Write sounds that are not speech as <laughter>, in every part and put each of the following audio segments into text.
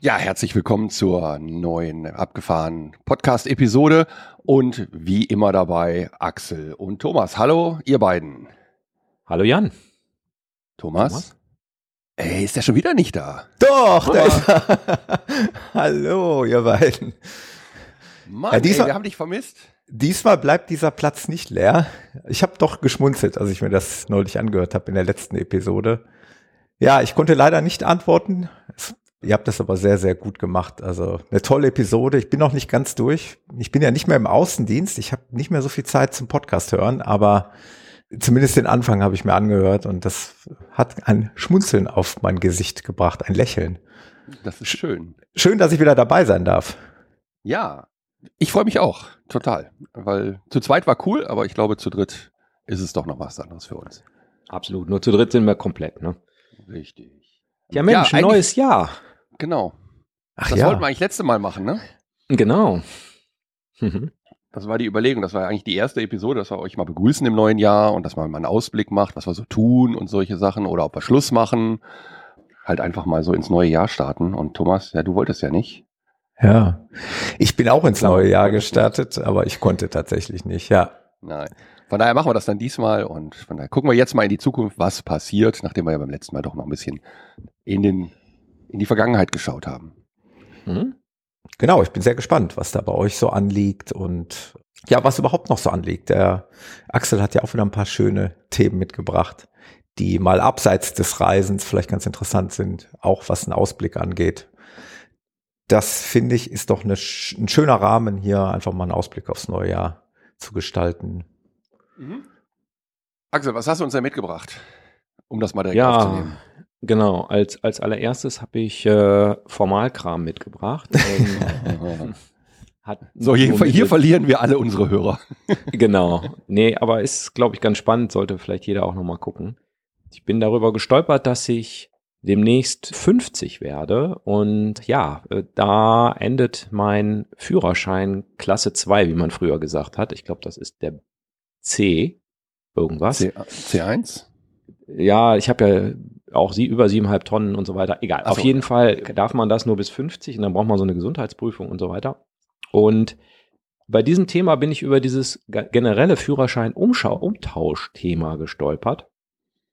Ja, herzlich willkommen zur neuen abgefahrenen Podcast-Episode und wie immer dabei Axel und Thomas. Hallo, ihr beiden. Hallo Jan. Thomas? Thomas? Ey, ist der schon wieder nicht da? Doch, da ist <laughs> er. Hallo, ihr beiden. Mann, ja, diesmal, ey, wir haben dich vermisst. Diesmal bleibt dieser Platz nicht leer. Ich habe doch geschmunzelt, als ich mir das neulich angehört habe in der letzten Episode. Ja, ich konnte leider nicht antworten. Es Ihr habt das aber sehr, sehr gut gemacht. Also eine tolle Episode. Ich bin noch nicht ganz durch. Ich bin ja nicht mehr im Außendienst. Ich habe nicht mehr so viel Zeit zum Podcast hören, aber zumindest den Anfang habe ich mir angehört und das hat ein Schmunzeln auf mein Gesicht gebracht, ein Lächeln. Das ist schön. Schön, dass ich wieder dabei sein darf. Ja, ich freue mich auch total, weil zu zweit war cool, aber ich glaube zu dritt ist es doch noch was anderes für uns. Absolut. Nur zu dritt sind wir komplett, ne? Richtig. Ja, Mensch, ja, neues Jahr. Genau. Ach das ja. wollten wir eigentlich letzte Mal machen, ne? Genau. <laughs> Mhm. Das war die Überlegung, das war eigentlich die erste Episode, dass wir euch mal begrüßen im neuen Jahr und dass man mal einen Ausblick macht, was wir so tun und solche Sachen oder ob wir Schluss machen. Halt einfach mal so ins neue Jahr starten. Und Thomas, ja, du wolltest ja nicht. Ja, ich bin auch ins neue Jahr gestartet, aber ich konnte tatsächlich nicht, ja. Nein. Von daher machen wir das dann diesmal und von daher gucken wir jetzt mal in die Zukunft, was passiert, nachdem wir ja beim letzten Mal doch noch ein bisschen in den in die Vergangenheit geschaut haben. Mhm. Genau, ich bin sehr gespannt, was da bei euch so anliegt und ja, was überhaupt noch so anliegt. Der Axel hat ja auch wieder ein paar schöne Themen mitgebracht, die mal abseits des Reisens vielleicht ganz interessant sind, auch was einen Ausblick angeht. Das finde ich ist doch eine, ein schöner Rahmen, hier einfach mal einen Ausblick aufs neue Jahr zu gestalten. Mhm. Axel, was hast du uns denn mitgebracht, um das mal direkt ja, aufzunehmen? Genau, als, als allererstes habe ich äh, Formalkram mitgebracht. Ähm, <laughs> so, hier, hier verlieren wir alle unsere Hörer. <laughs> genau. Nee, aber ist, glaube ich, ganz spannend, sollte vielleicht jeder auch nochmal gucken. Ich bin darüber gestolpert, dass ich demnächst 50 werde und ja, äh, da endet mein Führerschein Klasse 2, wie man früher gesagt hat. Ich glaube, das ist der C irgendwas. C, C1? Ja, ich habe ja auch sie über siebeneinhalb Tonnen und so weiter. Egal. So. Auf jeden Fall darf man das nur bis 50 und dann braucht man so eine Gesundheitsprüfung und so weiter. Und bei diesem Thema bin ich über dieses generelle Führerschein-Umtausch-Thema gestolpert.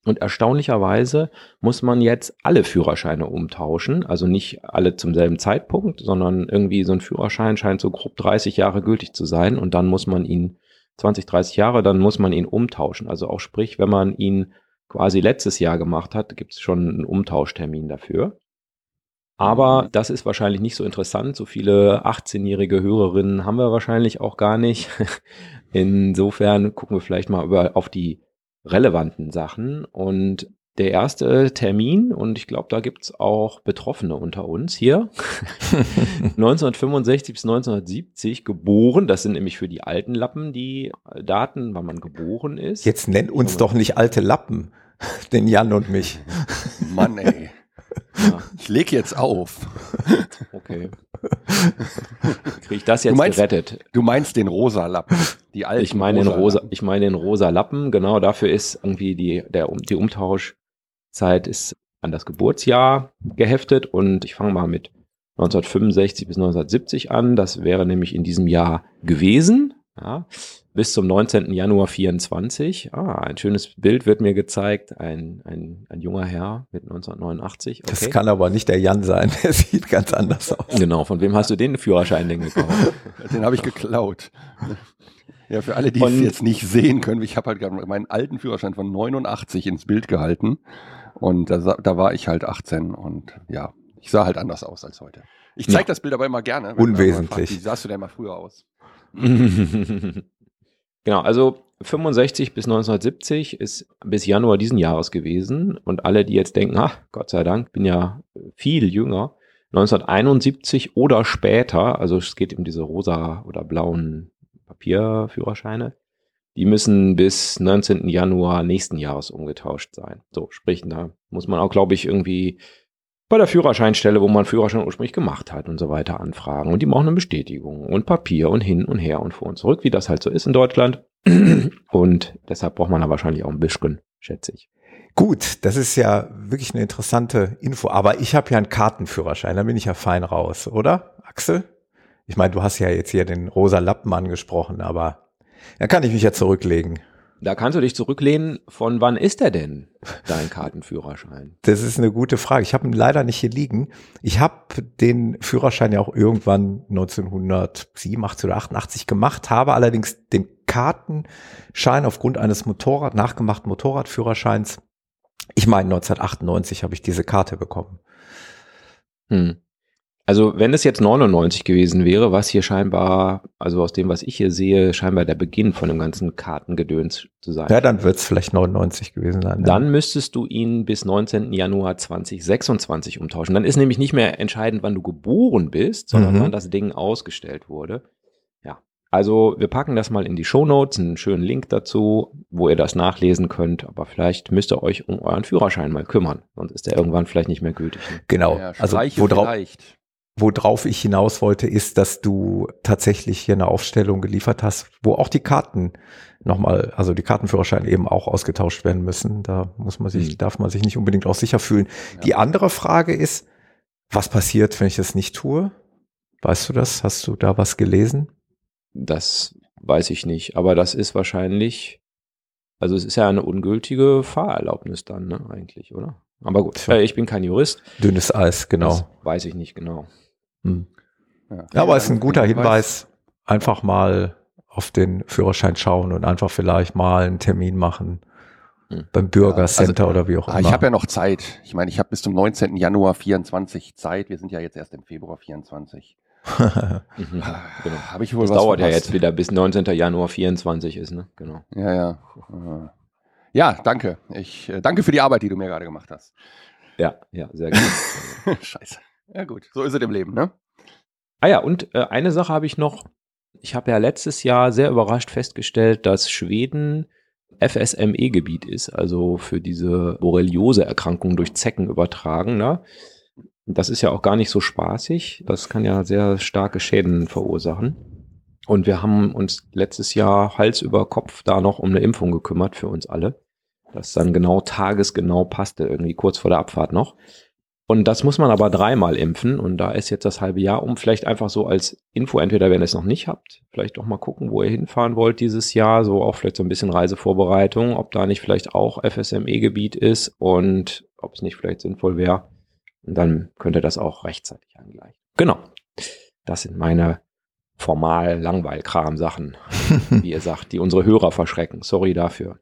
Und erstaunlicherweise muss man jetzt alle Führerscheine umtauschen, also nicht alle zum selben Zeitpunkt, sondern irgendwie so ein Führerschein scheint so grob 30 Jahre gültig zu sein und dann muss man ihn 20, 30 Jahre, dann muss man ihn umtauschen. Also auch sprich, wenn man ihn quasi letztes Jahr gemacht hat, gibt es schon einen Umtauschtermin dafür. Aber mhm. das ist wahrscheinlich nicht so interessant. So viele 18-jährige Hörerinnen haben wir wahrscheinlich auch gar nicht. <laughs> Insofern gucken wir vielleicht mal über, auf die relevanten Sachen. Und der erste Termin, und ich glaube, da gibt es auch Betroffene unter uns hier, <laughs> 1965 bis 1970 geboren. Das sind nämlich für die alten Lappen die Daten, wann man geboren ist. Jetzt nenn uns doch nicht alte Lappen, <laughs> den Jan und mich. <laughs> Mann, ey. Ja. Ich leg jetzt auf. Okay. Kriege ich das jetzt du meinst, gerettet? Du meinst den rosa Lappen, die alten Ich meine den rosa, ich meine den rosa Lappen. Genau, dafür ist irgendwie die der die Umtausch Zeit ist an das Geburtsjahr geheftet und ich fange mal mit 1965 bis 1970 an. Das wäre nämlich in diesem Jahr gewesen. Ja, bis zum 19. Januar 24. Ah, ein schönes Bild wird mir gezeigt. Ein, ein, ein junger Herr mit 1989. Okay. Das kann aber nicht der Jan sein. <laughs> Der sieht ganz anders aus. Genau. Von wem hast du den Führerschein denn gekauft? <laughs> Den habe ich geklaut. Ja, für alle, die es jetzt nicht sehen können, ich habe halt gerade meinen alten Führerschein von 89 ins Bild gehalten. Und da, da war ich halt 18 und ja, ich sah halt anders aus als heute. Ich zeige ja. das Bild aber immer gerne. Unwesentlich. Fragt, wie sahst du denn mal früher aus? <laughs> genau, also 65 bis 1970 ist bis Januar diesen Jahres gewesen. Und alle, die jetzt denken, ach, Gott sei Dank, bin ja viel jünger. 1971 oder später, also es geht um diese rosa oder blauen Papierführerscheine, die müssen bis 19. Januar nächsten Jahres umgetauscht sein. So, sprich, da muss man auch, glaube ich, irgendwie bei der Führerscheinstelle, wo man Führerschein ursprünglich gemacht hat und so weiter anfragen. Und die brauchen eine Bestätigung und Papier und hin und her und vor und zurück, wie das halt so ist in Deutschland. <clears throat> Und deshalb braucht man da wahrscheinlich auch ein bisschen, schätze ich. Gut, das ist ja wirklich eine interessante Info. Aber ich habe ja einen Kartenführerschein, da bin ich ja fein raus, oder, Axel? Ich meine, du hast ja jetzt hier den rosa Lappen angesprochen, aber da kann ich mich ja zurücklegen. Da kannst du dich zurücklehnen. Von wann ist der denn, dein <laughs> Kartenführerschein? Das ist eine gute Frage. Ich habe ihn leider nicht hier liegen. Ich habe den Führerschein ja auch irgendwann 1987 oder 88 gemacht, habe allerdings den Kartenschein aufgrund eines Motorrad, nachgemachten Motorradführerscheins. Ich meine, 1998 habe ich diese Karte bekommen. Hm. Also wenn es jetzt 99 gewesen wäre, was hier scheinbar, also aus dem, was ich hier sehe, scheinbar der Beginn von dem ganzen Kartengedöns zu sein. Ja, dann wird es vielleicht 99 gewesen sein. Dann ja. müsstest du ihn bis 19. Januar 2026 umtauschen. Dann ist nämlich nicht mehr entscheidend, wann du geboren bist, sondern mhm. wann das Ding ausgestellt wurde. Ja, also wir packen das mal in die Show Notes, einen schönen Link dazu, wo ihr das nachlesen könnt. Aber vielleicht müsst ihr euch um euren Führerschein mal kümmern, sonst ist der irgendwann vielleicht nicht mehr gültig. Genau. Ja, also worauf, vielleicht worauf ich hinaus wollte, ist, dass du tatsächlich hier eine Aufstellung geliefert hast, wo auch die Karten nochmal, also die Kartenführerscheine eben auch ausgetauscht werden müssen. Da muss man sich, mhm. darf man sich nicht unbedingt auch sicher fühlen. Ja. Die andere Frage ist, was passiert, wenn ich das nicht tue? Weißt du das? Hast du da was gelesen? Das weiß ich nicht, aber das ist wahrscheinlich, also es ist ja eine ungültige Fahrerlaubnis dann, ne, eigentlich, oder? Aber gut, äh, ich bin kein Jurist. Dünnes Eis, genau. Das weiß ich nicht genau. Hm. Ja. ja, aber es ist ein guter Hinweis, einfach mal auf den Führerschein schauen und einfach vielleicht mal einen Termin machen hm. beim Bürgercenter ja, also, oder wie auch ah, immer. Ich habe ja noch Zeit. Ich meine, ich habe bis zum 19. Januar 24 Zeit. Wir sind ja jetzt erst im Februar 24. <laughs> mhm, genau. Habe ich wohl das was dauert verpasst. ja jetzt wieder bis 19. Januar 24 ist, ne? Genau. Ja, ja. Ja, danke. Ich äh, danke für die Arbeit, die du mir gerade gemacht hast. Ja, ja, sehr gut. <laughs> Scheiße. Ja gut, so ist es im Leben, ne? Ah ja, und äh, eine Sache habe ich noch. Ich habe ja letztes Jahr sehr überrascht festgestellt, dass Schweden FSME-Gebiet ist, also für diese Borreliose-Erkrankung durch Zecken übertragen. Ne? Das ist ja auch gar nicht so spaßig. Das kann ja sehr starke Schäden verursachen. Und wir haben uns letztes Jahr Hals über Kopf da noch um eine Impfung gekümmert für uns alle. Das dann genau tagesgenau passte, irgendwie kurz vor der Abfahrt noch. Und das muss man aber dreimal impfen und da ist jetzt das halbe Jahr um. Vielleicht einfach so als Info, entweder wenn ihr es noch nicht habt, vielleicht auch mal gucken, wo ihr hinfahren wollt dieses Jahr, so auch vielleicht so ein bisschen Reisevorbereitung, ob da nicht vielleicht auch FSME-Gebiet ist und ob es nicht vielleicht sinnvoll wäre. Und dann könnt ihr das auch rechtzeitig angleichen. Genau. Das sind meine formal Langweilkram-Sachen, <laughs> wie ihr sagt, die unsere Hörer verschrecken. Sorry dafür.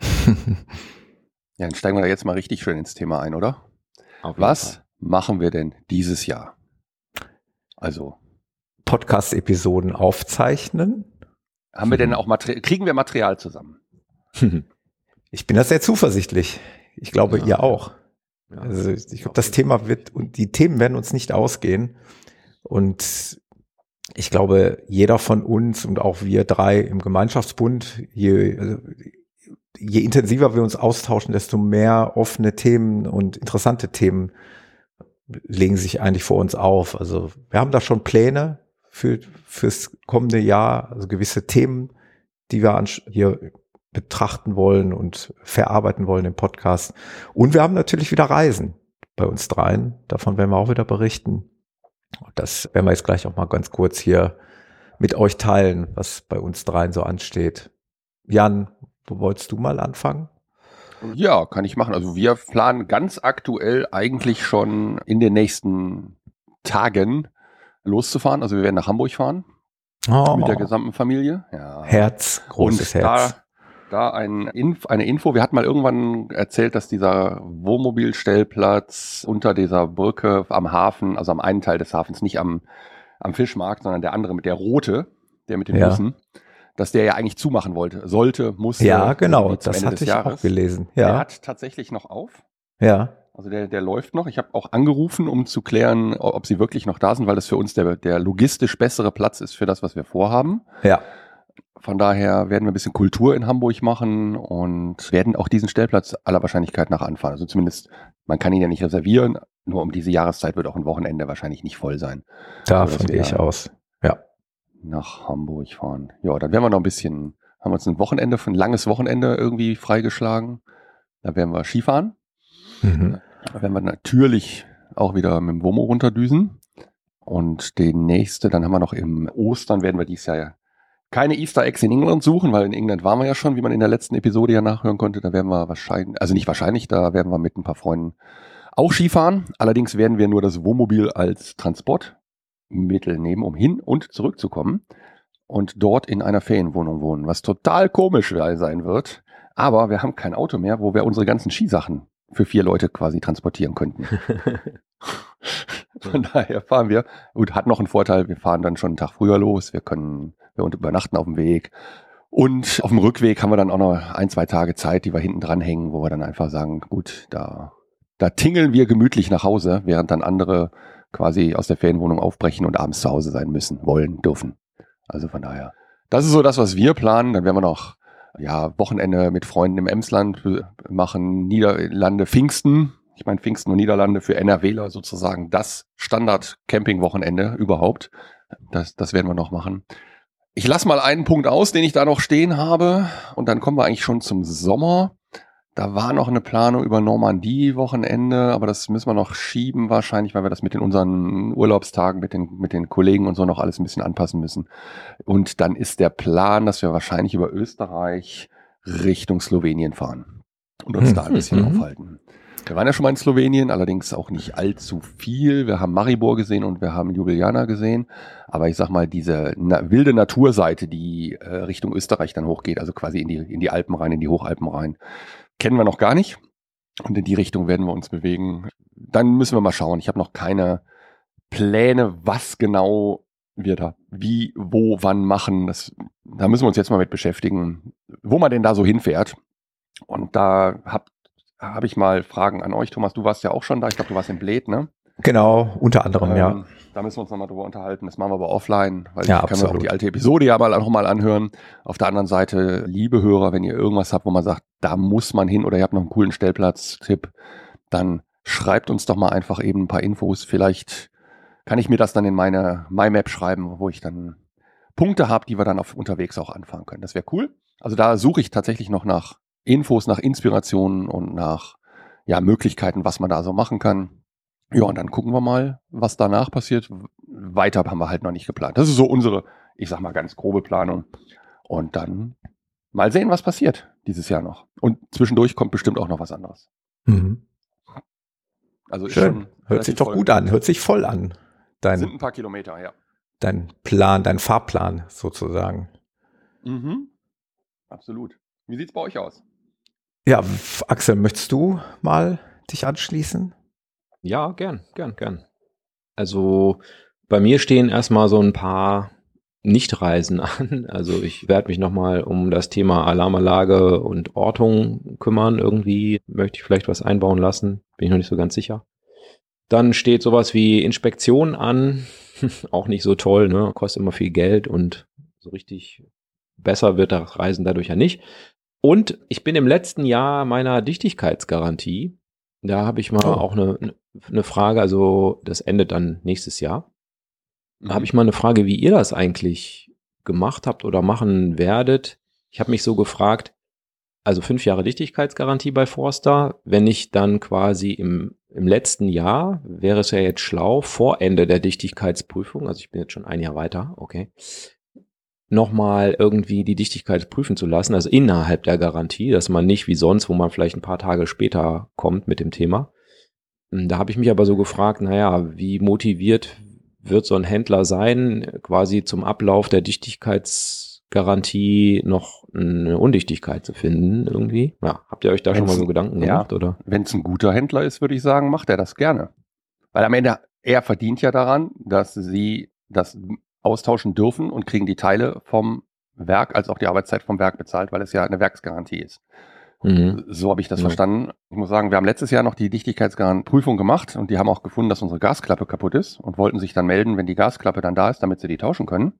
<laughs> ja, dann steigen wir da jetzt mal richtig schön ins Thema ein, oder? Was Fall. machen wir denn dieses Jahr? Also. Podcast-Episoden aufzeichnen. Haben wir denn auch Material, kriegen wir Material zusammen? Ich bin da sehr zuversichtlich. Ich glaube, ja. ihr auch. Ja, also ich glaube, das Thema wird und die Themen werden uns nicht ausgehen. Und ich glaube, jeder von uns und auch wir drei im Gemeinschaftsbund, je, also je intensiver wir uns austauschen, desto mehr offene Themen und interessante Themen legen sich eigentlich vor uns auf. Also wir haben da schon Pläne für fürs kommende Jahr, also gewisse Themen, die wir hier betrachten wollen und verarbeiten wollen im Podcast. Und wir haben natürlich wieder Reisen bei uns dreien. Davon werden wir auch wieder berichten. Das werden wir jetzt gleich auch mal ganz kurz hier mit euch teilen, was bei uns dreien so ansteht. Jan, Wolltest du mal anfangen? Ja, kann ich machen. Also wir planen ganz aktuell eigentlich schon in den nächsten Tagen loszufahren. Also wir werden nach Hamburg fahren. Oh. Mit der gesamten Familie. Ja. Herz, großes Und Herz. Da, da ein Inf eine Info. Wir hatten mal irgendwann erzählt, dass dieser Wohnmobilstellplatz unter dieser Brücke am Hafen, also am einen Teil des Hafens, nicht am, am Fischmarkt, sondern der andere mit der rote, der mit den ja. Bussen, dass der ja eigentlich zumachen wollte, sollte, musste. Ja, genau, das Ende hatte ich Jahres. auch gelesen. Ja. Der hat tatsächlich noch auf. Ja. Also der, der läuft noch. Ich habe auch angerufen, um zu klären, ob sie wirklich noch da sind, weil das für uns der, der logistisch bessere Platz ist für das, was wir vorhaben. Ja. Von daher werden wir ein bisschen Kultur in Hamburg machen und werden auch diesen Stellplatz aller Wahrscheinlichkeit nach anfahren. Also zumindest, man kann ihn ja nicht reservieren, nur um diese Jahreszeit wird auch ein Wochenende wahrscheinlich nicht voll sein. Davon gehe ich aus. Nach Hamburg fahren. Ja, dann werden wir noch ein bisschen, haben wir uns ein Wochenende, ein langes Wochenende irgendwie freigeschlagen. Da werden wir Skifahren. Mhm. Da werden wir natürlich auch wieder mit dem Womo runterdüsen. Und den nächste, dann haben wir noch im Ostern, werden wir dieses Jahr keine Easter Eggs in England suchen, weil in England waren wir ja schon, wie man in der letzten Episode ja nachhören konnte. Da werden wir wahrscheinlich, also nicht wahrscheinlich, da werden wir mit ein paar Freunden auch Skifahren. Allerdings werden wir nur das Wohnmobil als Transportmittel nehmen, um hin und zurückzukommen und dort in einer Ferienwohnung wohnen, was total komisch sein wird. Aber wir haben kein Auto mehr, wo wir unsere ganzen Skisachen für vier Leute quasi transportieren könnten. <laughs> Von daher fahren wir. Gut, hat noch einen Vorteil, wir fahren dann schon einen Tag früher los, wir können wir übernachten auf dem Weg. Und auf dem Rückweg haben wir dann auch noch ein, zwei Tage Zeit, die wir hinten dran hängen, wo wir dann einfach sagen, gut, da, da tingeln wir gemütlich nach Hause, während dann andere quasi aus der Ferienwohnung aufbrechen und abends zu Hause sein müssen, wollen, dürfen. Also von daher. Das ist so das, was wir planen. Dann werden wir noch ja, Wochenende mit Freunden im Emsland machen, Niederlande, Pfingsten. Ich meine, Pfingsten und Niederlande für NRWler sozusagen das Standard-Camping-Wochenende überhaupt. Das, das werden wir noch machen. Ich lasse mal einen Punkt aus, den ich da noch stehen habe. Und dann kommen wir eigentlich schon zum Sommer. Da war noch eine Planung über Normandie-Wochenende, aber das müssen wir noch schieben wahrscheinlich, weil wir das mit den unseren Urlaubstagen, mit den, mit den Kollegen und so noch alles ein bisschen anpassen müssen. Und dann ist der Plan, dass wir wahrscheinlich über Österreich Richtung Slowenien fahren und uns hm. da ein bisschen mhm. aufhalten. Wir waren ja schon mal in Slowenien, allerdings auch nicht allzu viel. Wir haben Maribor gesehen und wir haben Ljubljana gesehen. Aber ich sag mal, diese na wilde Naturseite, die äh, Richtung Österreich dann hochgeht, also quasi in die, in die Alpen rein, in die Hochalpen rein, kennen wir noch gar nicht. Und in die Richtung werden wir uns bewegen. Dann müssen wir mal schauen. Ich habe noch keine Pläne, was genau wir da wie, wo, wann machen. Das, da müssen wir uns jetzt mal mit beschäftigen, wo man denn da so hinfährt. Und da habe ich mal Fragen an euch. Thomas, du warst ja auch schon da. Ich glaube, du warst in Bled, ne? Genau, unter anderem, ähm, ja. Da müssen wir uns nochmal drüber unterhalten. Das machen wir aber offline, weil ja, ich kann mir auch die alte Episode ja mal nochmal anhören. Auf der anderen Seite, liebe Hörer, wenn ihr irgendwas habt, wo man sagt, da muss man hin oder ihr habt noch einen coolen Stellplatz-Tipp, dann schreibt uns doch mal einfach eben ein paar Infos. Vielleicht kann ich mir das dann in meine MyMap schreiben, wo ich dann Punkte habe, die wir dann auf unterwegs auch anfangen können. Das wäre cool. Also da suche ich tatsächlich noch nach Infos, nach Inspirationen und nach ja, Möglichkeiten, was man da so machen kann. Ja, und dann gucken wir mal, was danach passiert. Weiter haben wir halt noch nicht geplant. Das ist so unsere, ich sag mal, ganz grobe Planung. Und dann mal sehen, was passiert dieses Jahr noch. Und zwischendurch kommt bestimmt auch noch was anderes. Mhm. Also Schön. Hört sich doch gut an. Hört sich voll an. Dein, sind ein paar Kilometer, ja. Dein Plan, dein Fahrplan sozusagen. Mhm. Absolut. Wie sieht's bei euch aus? Ja, Axel, möchtest du mal dich anschließen? Ja, gern, gern, gern. Also bei mir stehen erstmal so ein paar Nichtreisen <laughs> an. Also ich werde mich nochmal um das Thema Alarmanlage und Ortung kümmern. Irgendwie möchte ich vielleicht was einbauen lassen. Bin ich noch nicht so ganz sicher. Dann steht sowas wie Inspektion an. <laughs> Auch nicht so toll, ne? Kostet immer viel Geld und so richtig besser wird das Reisen dadurch ja nicht. Und ich bin im letzten Jahr meiner Dichtigkeitsgarantie. Da habe ich mal oh. auch eine, eine Frage, also das endet dann nächstes Jahr. Da habe mhm. ich mal eine Frage, wie ihr das eigentlich gemacht habt oder machen werdet. Ich habe mich so gefragt, also fünf Jahre Dichtigkeitsgarantie bei Forster. Wenn ich dann quasi im, im letzten Jahr, wäre es ja jetzt schlau, vor Ende der Dichtigkeitsprüfung, also ich bin jetzt schon ein Jahr weiter, okay, nochmal irgendwie die Dichtigkeit prüfen zu lassen, also innerhalb der Garantie, dass man nicht wie sonst, wo man vielleicht ein paar Tage später kommt mit dem Thema. Hm, da habe ich mich aber so gefragt, naja, wie motiviert wird so ein Händler sein, quasi zum Ablauf der Dichtigkeitsgarantie noch eine Undichtigkeit zu finden irgendwie? Ja, habt ihr euch da wenn's, schon mal so Gedanken gemacht, ja, oder? Wenn es ein guter Händler ist, würde ich sagen, macht er das gerne. Weil am Ende, er verdient ja daran, dass sie das austauschen dürfen und kriegen die Teile vom Werk als auch die Arbeitszeit vom Werk bezahlt, weil es ja eine Werksgarantie ist. Mhm. So habe ich das ja. verstanden. Ich muss sagen, wir haben letztes Jahr noch die Dichtigkeitsprüfung gemacht und die haben auch gefunden, dass unsere Gasklappe kaputt ist und wollten sich dann melden, wenn die Gasklappe dann da ist, damit sie die tauschen können.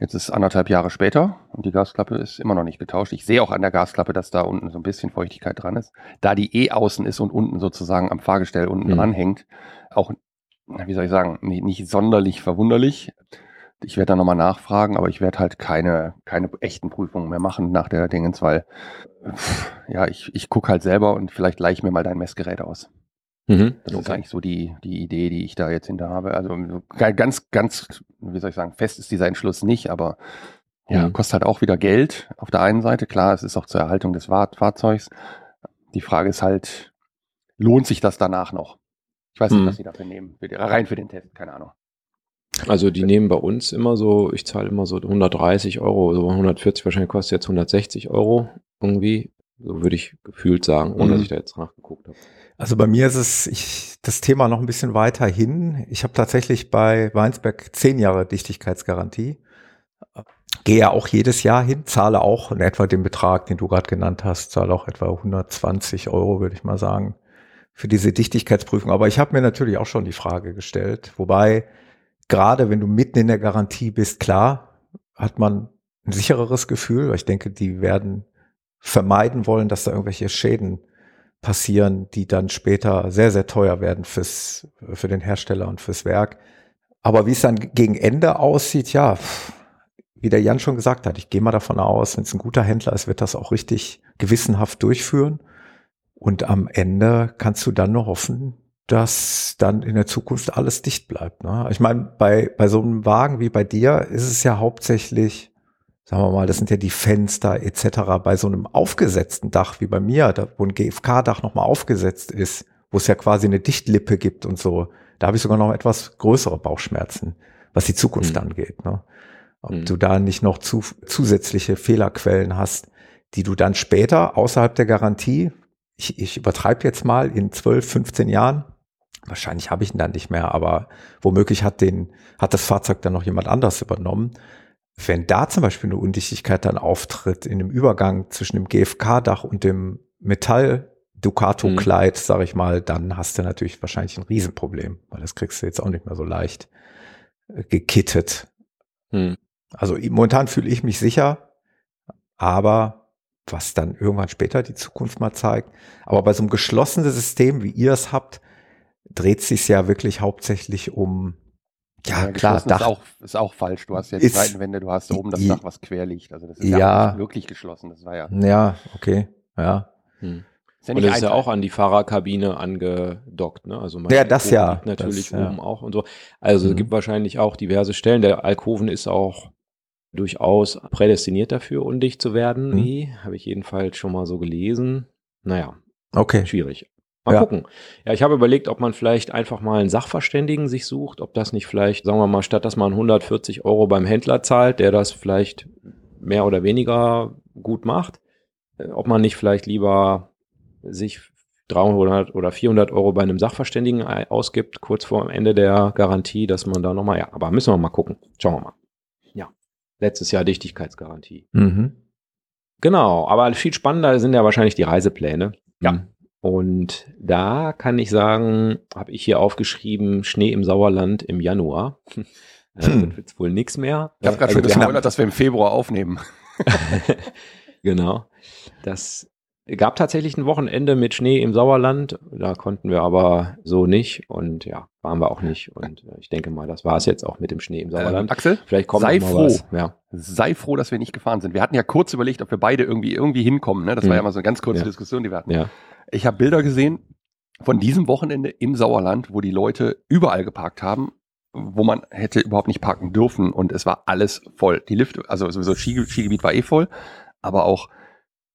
Jetzt ist anderthalb Jahre später und die Gasklappe ist immer noch nicht getauscht. Ich sehe auch an der Gasklappe, dass da unten so ein bisschen Feuchtigkeit dran ist. Da die eh außen ist und unten sozusagen am Fahrgestell unten mhm. dran hängt, auch, wie soll ich sagen, nicht, nicht sonderlich verwunderlich. Ich werde da nochmal nachfragen, aber ich werde halt keine, keine echten Prüfungen mehr machen nach der Dingens, weil ja, ich, ich gucke halt selber und vielleicht leih ich mir mal dein Messgerät aus. Mhm, das okay. ist eigentlich so die, die Idee, die ich da jetzt hinter habe. Also ganz, ganz, wie soll ich sagen, fest ist dieser Entschluss nicht, aber ja, mhm. kostet halt auch wieder Geld auf der einen Seite. Klar, es ist auch zur Erhaltung des Fahrzeugs. Die Frage ist halt, lohnt sich das danach noch? Ich weiß nicht, mhm. was sie dafür nehmen. Rein für den Test, keine Ahnung. Also die nehmen bei uns immer so, ich zahle immer so 130 Euro, so 140 wahrscheinlich kostet jetzt 160 Euro irgendwie. So würde ich gefühlt sagen, ohne mhm. dass ich da jetzt nachgeguckt habe. Also bei mir ist es ich, das Thema noch ein bisschen weiter hin. Ich habe tatsächlich bei Weinsberg zehn Jahre Dichtigkeitsgarantie. Gehe ja auch jedes Jahr hin, zahle auch in etwa den Betrag, den du gerade genannt hast, zahle auch etwa 120 Euro, würde ich mal sagen, für diese Dichtigkeitsprüfung. Aber ich habe mir natürlich auch schon die Frage gestellt, wobei gerade wenn du mitten in der Garantie bist, klar, hat man ein sichereres Gefühl, ich denke, die werden vermeiden wollen, dass da irgendwelche Schäden passieren, die dann später sehr, sehr teuer werden fürs, für den Hersteller und fürs Werk. Aber wie es dann gegen Ende aussieht, ja, wie der Jan schon gesagt hat, ich gehe mal davon aus, wenn es ein guter Händler ist, wird das auch richtig gewissenhaft durchführen. Und am Ende kannst du dann nur hoffen, dass dann in der Zukunft alles dicht bleibt. Ne? Ich meine, bei, bei so einem Wagen wie bei dir ist es ja hauptsächlich sagen wir mal, das sind ja die Fenster etc. Bei so einem aufgesetzten Dach wie bei mir, da, wo ein GFK-Dach nochmal aufgesetzt ist, wo es ja quasi eine Dichtlippe gibt und so, da habe ich sogar noch etwas größere Bauchschmerzen, was die Zukunft mhm. angeht. Ne? Ob mhm. du da nicht noch zu, zusätzliche Fehlerquellen hast, die du dann später außerhalb der Garantie, ich, ich übertreibe jetzt mal, in 12, 15 Jahren, wahrscheinlich habe ich ihn dann nicht mehr, aber womöglich hat den, hat das Fahrzeug dann noch jemand anders übernommen wenn da zum Beispiel eine Undichtigkeit dann auftritt in dem Übergang zwischen dem GFK-Dach und dem Metall Ducato-Kleid, mhm. sag ich mal, dann hast du natürlich wahrscheinlich ein Riesenproblem, weil das kriegst du jetzt auch nicht mehr so leicht äh, gekittet. Mhm. Also momentan fühle ich mich sicher, aber was dann irgendwann später die Zukunft mal zeigt. Aber bei so einem geschlossenen System, wie ihr es habt, dreht sich ja wirklich hauptsächlich um ja, ja klar, Dach ist auch, ist auch falsch. Du hast ja die ist, Seitenwände, du hast oben das Dach, was quer liegt. Also das ist ja, ja nicht wirklich geschlossen. Das war ja. Ja, okay. Ja. Hm. Ist ja und das ist ja auch an die Fahrerkabine angedockt, ne? Also ja, das ja. natürlich das, oben ja. auch und so. Also mhm. es gibt wahrscheinlich auch diverse Stellen. Der Alkoven ist auch durchaus prädestiniert dafür, undicht zu werden. Mhm. Habe ich jedenfalls schon mal so gelesen. Naja. Okay. Schwierig. Mal ja. gucken. Ja, ich habe überlegt, ob man vielleicht einfach mal einen Sachverständigen sich sucht, ob das nicht vielleicht, sagen wir mal, statt dass man 140 Euro beim Händler zahlt, der das vielleicht mehr oder weniger gut macht, äh, ob man nicht vielleicht lieber sich 300 oder 400 Euro bei einem Sachverständigen ausgibt, kurz vor dem Ende der Garantie, dass man da nochmal, ja, aber müssen wir mal gucken. Schauen wir mal. Ja, letztes Jahr Dichtigkeitsgarantie. Mhm. Genau, aber viel spannender sind ja wahrscheinlich die Reisepläne. Ja. Und da kann ich sagen, habe ich hier aufgeschrieben, Schnee im Sauerland im Januar. <laughs> Hm. wird wohl nichts mehr. Ich habe gerade also schon gespoilert, dass wir im Februar aufnehmen. <laughs> genau. Das gab tatsächlich ein Wochenende mit Schnee im Sauerland. Da konnten wir aber so nicht. Und ja, waren wir auch nicht. Und äh, ich denke mal, das war es jetzt auch mit dem Schnee im Sauerland. Ähm, Axel, vielleicht kommt sei froh. Was. Ja. Sei froh, dass wir nicht gefahren sind. Wir hatten ja kurz überlegt, ob wir beide irgendwie irgendwie hinkommen. Ne? Das mhm. war ja mal so eine ganz kurze ja. Diskussion, die wir hatten. Ja. Ich habe Bilder gesehen von diesem Wochenende im Sauerland, wo die Leute überall geparkt haben, wo man hätte überhaupt nicht parken dürfen und es war alles voll. Die Lifte, also sowieso Ski, Skigebiet war eh voll, aber auch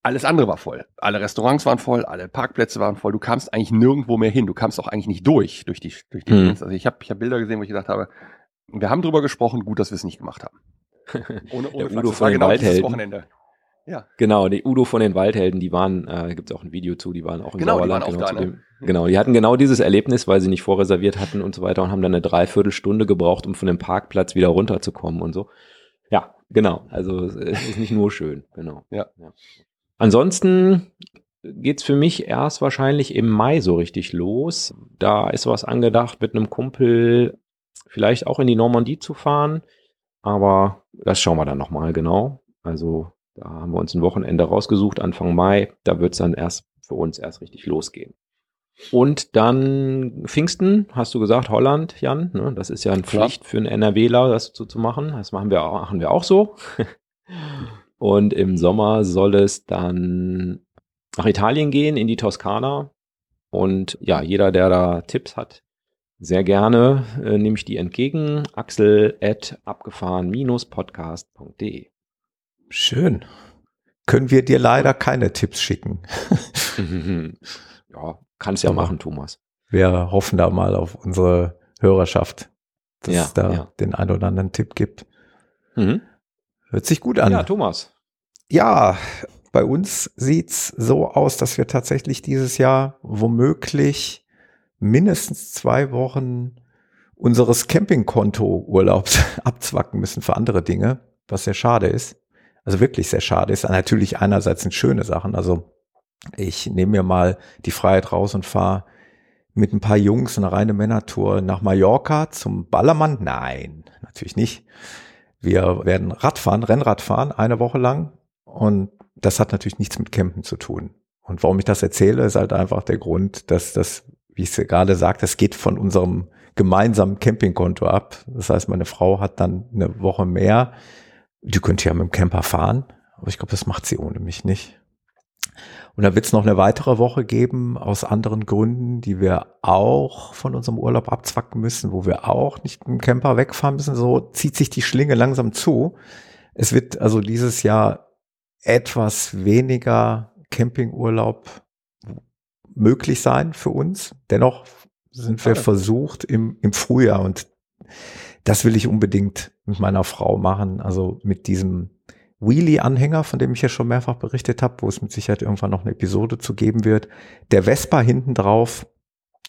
alles andere war voll. Alle Restaurants waren voll, alle Parkplätze waren voll. Du kamst eigentlich nirgendwo mehr hin. Du kamst auch eigentlich nicht durch durch die durch die. Mhm. Also ich habe ich hab Bilder gesehen, wo ich gedacht habe, wir haben drüber gesprochen, gut, dass wir es nicht gemacht haben. <laughs> Ohne, ohne Der Udo von genau Waldhelden. Wochenende. Ja. Genau, die Udo von den Waldhelden, die waren, äh, gibt es auch ein Video zu, die waren auch im genau, Sauerland. Die waren auch genau, da, ne? genau, die hatten genau dieses Erlebnis, weil sie nicht vorreserviert hatten und so weiter und haben dann eine Dreiviertelstunde gebraucht, um von dem Parkplatz wieder runterzukommen und so. Ja, genau. Also es ist nicht nur schön, genau. Ja. ja. Ansonsten geht's für mich erst wahrscheinlich im Mai so richtig los. Da ist was angedacht, mit einem Kumpel vielleicht auch in die Normandie zu fahren. Aber das schauen wir dann nochmal genau. Also da haben wir uns ein Wochenende rausgesucht, Anfang Mai. Da wird es dann erst für uns erst richtig losgehen. Und dann Pfingsten, hast du gesagt, Holland, Jan. Ne? Das ist ja eine Pflicht Klar. für einen NRWler, das zu, zu machen. Das machen wir, machen wir auch so. <laughs> Und im Sommer soll es dann nach Italien gehen, in die Toskana. Und ja, jeder, der da Tipps hat, sehr gerne äh, nehme ich die entgegen. Axel at abgefahren-podcast.de. Schön. Können wir dir leider keine Tipps schicken. <laughs> ja, kannst ja machen, Thomas. Wir hoffen da mal auf unsere Hörerschaft, dass ja, es da ja. den ein oder anderen Tipp gibt. Mhm. Hört sich gut an. Ja, Thomas. Ja, bei uns sieht's so aus, dass wir tatsächlich dieses Jahr womöglich mindestens zwei Wochen unseres Campingkonto-Urlaubs <laughs> abzwacken müssen für andere Dinge, was sehr schade ist. Also wirklich sehr schade ist. Natürlich einerseits sind schöne Sachen. Also ich nehme mir mal die Freiheit raus und fahre mit ein paar Jungs eine reine Männertour nach Mallorca zum Ballermann. Nein, natürlich nicht. Wir werden Radfahren, Rennrad fahren, eine Woche lang. Und das hat natürlich nichts mit Campen zu tun. Und warum ich das erzähle, ist halt einfach der Grund, dass das wie ich es gerade sagte, es geht von unserem gemeinsamen Campingkonto ab. Das heißt, meine Frau hat dann eine Woche mehr. Die könnte ja mit dem Camper fahren, aber ich glaube, das macht sie ohne mich nicht. Und dann wird es noch eine weitere Woche geben aus anderen Gründen, die wir auch von unserem Urlaub abzwacken müssen, wo wir auch nicht mit dem Camper wegfahren müssen. So zieht sich die Schlinge langsam zu. Es wird also dieses Jahr etwas weniger Campingurlaub möglich sein für uns. Dennoch sind wir versucht im, im Frühjahr und das will ich unbedingt mit meiner Frau machen. Also mit diesem Wheelie-Anhänger, von dem ich ja schon mehrfach berichtet habe, wo es mit Sicherheit irgendwann noch eine Episode zu geben wird. Der Vespa hinten drauf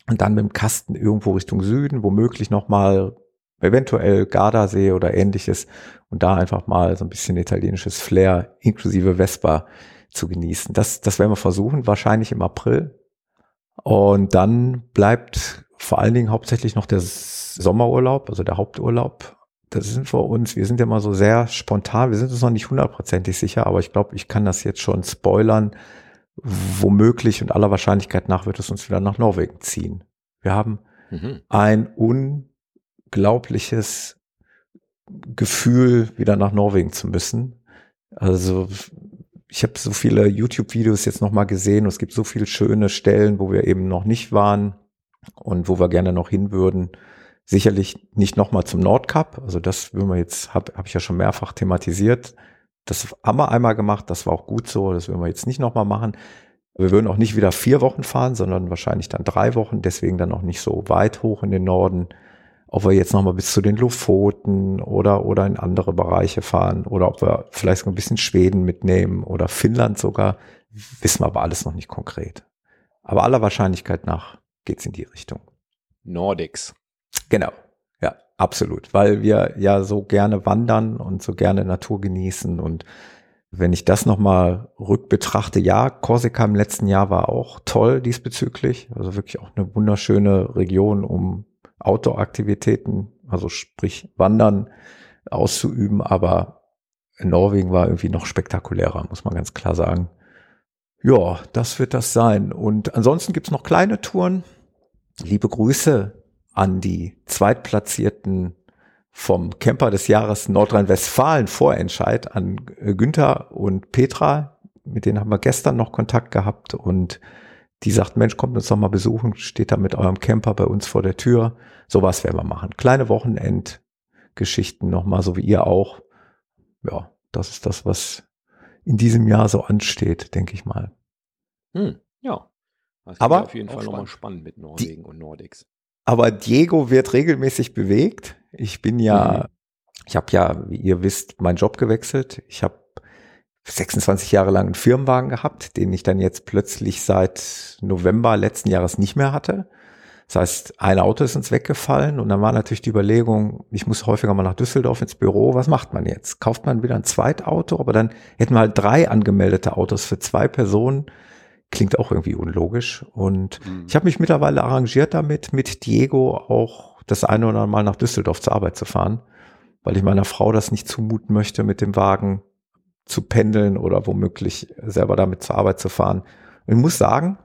und dann mit dem Kasten irgendwo Richtung Süden, womöglich nochmal eventuell Gardasee oder ähnliches und da einfach mal so ein bisschen italienisches Flair inklusive Vespa zu genießen. Das, das werden wir versuchen, wahrscheinlich im April. Und dann bleibt vor allen Dingen hauptsächlich noch der Sommerurlaub, also der Haupturlaub. Das sind für uns, wir sind ja mal so sehr spontan, wir sind uns noch nicht hundertprozentig sicher, aber ich glaube, ich kann das jetzt schon spoilern. Womöglich und aller Wahrscheinlichkeit nach wird es uns wieder nach Norwegen ziehen. Wir haben mhm. ein unglaubliches Gefühl, wieder nach Norwegen zu müssen. Also ich habe so viele YouTube-Videos jetzt nochmal gesehen und es gibt so viele schöne Stellen, wo wir eben noch nicht waren und wo wir gerne noch hin würden. Sicherlich nicht nochmal zum Nordkap, also das würden wir jetzt, habe hab ich ja schon mehrfach thematisiert. Das haben wir einmal gemacht, das war auch gut so, das würden wir jetzt nicht nochmal machen. Wir würden auch nicht wieder vier Wochen fahren, sondern wahrscheinlich dann drei Wochen, deswegen dann auch nicht so weit hoch in den Norden ob wir jetzt nochmal bis zu den Lofoten oder, oder in andere Bereiche fahren oder ob wir vielleicht so ein bisschen Schweden mitnehmen oder Finnland sogar, wissen wir aber alles noch nicht konkret. Aber aller Wahrscheinlichkeit nach geht's in die Richtung. Nordics. Genau. Ja, absolut. Weil wir ja so gerne wandern und so gerne Natur genießen und wenn ich das nochmal rückbetrachte, ja, Korsika im letzten Jahr war auch toll diesbezüglich. Also wirklich auch eine wunderschöne Region, um Outdoor-Aktivitäten, also sprich Wandern auszuüben, aber Norwegen war irgendwie noch spektakulärer, muss man ganz klar sagen. Ja, das wird das sein. Und ansonsten gibt's noch kleine Touren. Liebe Grüße an die Zweitplatzierten vom Camper des Jahres Nordrhein-Westfalen Vorentscheid an Günther und Petra. Mit denen haben wir gestern noch Kontakt gehabt und die sagt, Mensch, kommt uns doch mal besuchen, steht da mit eurem Camper bei uns vor der Tür. Sowas werden wir machen. Kleine Wochenendgeschichten nochmal, so wie ihr auch. Ja, das ist das, was in diesem Jahr so ansteht, denke ich mal. Hm, ja. Das aber auf jeden Fall nochmal spannend mit Norwegen die, und Nordics. Aber Diego wird regelmäßig bewegt. Ich bin ja, mhm. ich habe ja, wie ihr wisst, meinen Job gewechselt. Ich habe 26 Jahre lang einen Firmenwagen gehabt, den ich dann jetzt plötzlich seit November letzten Jahres nicht mehr hatte. Das heißt, ein Auto ist uns weggefallen und dann war natürlich die Überlegung, ich muss häufiger mal nach Düsseldorf ins Büro, was macht man jetzt? Kauft man wieder ein Zweitauto, aber dann hätten wir halt drei angemeldete Autos für zwei Personen. Klingt auch irgendwie unlogisch. Und mhm. ich habe mich mittlerweile arrangiert damit, mit Diego auch das eine oder andere Mal nach Düsseldorf zur Arbeit zu fahren weil ich meiner Frau das nicht zumuten möchte, mit dem Wagen zu pendeln oder womöglich selber damit zur Arbeit zu fahren. Und ich muss sagen,